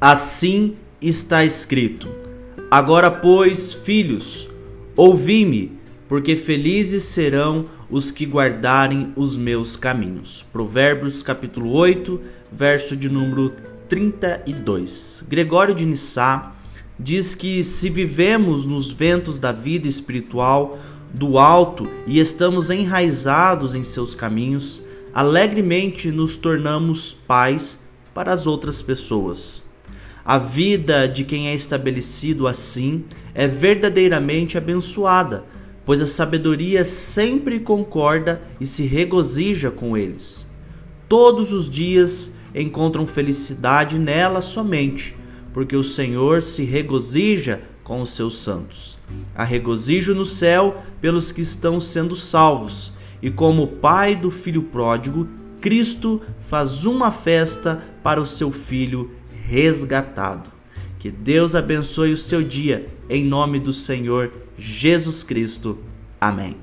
Assim está escrito: Agora, pois, filhos, ouvi-me, porque felizes serão os que guardarem os meus caminhos. Provérbios capítulo 8, verso de número 32. Gregório de Nissá diz que se vivemos nos ventos da vida espiritual do alto e estamos enraizados em seus caminhos, alegremente nos tornamos pais para as outras pessoas. A vida de quem é estabelecido assim é verdadeiramente abençoada, pois a sabedoria sempre concorda e se regozija com eles. Todos os dias encontram felicidade nela somente, porque o Senhor se regozija com os seus santos. Há regozijo no céu pelos que estão sendo salvos, e como pai do filho pródigo, Cristo faz uma festa para o seu filho resgatado. Que Deus abençoe o seu dia, em nome do Senhor Jesus Cristo. Amém.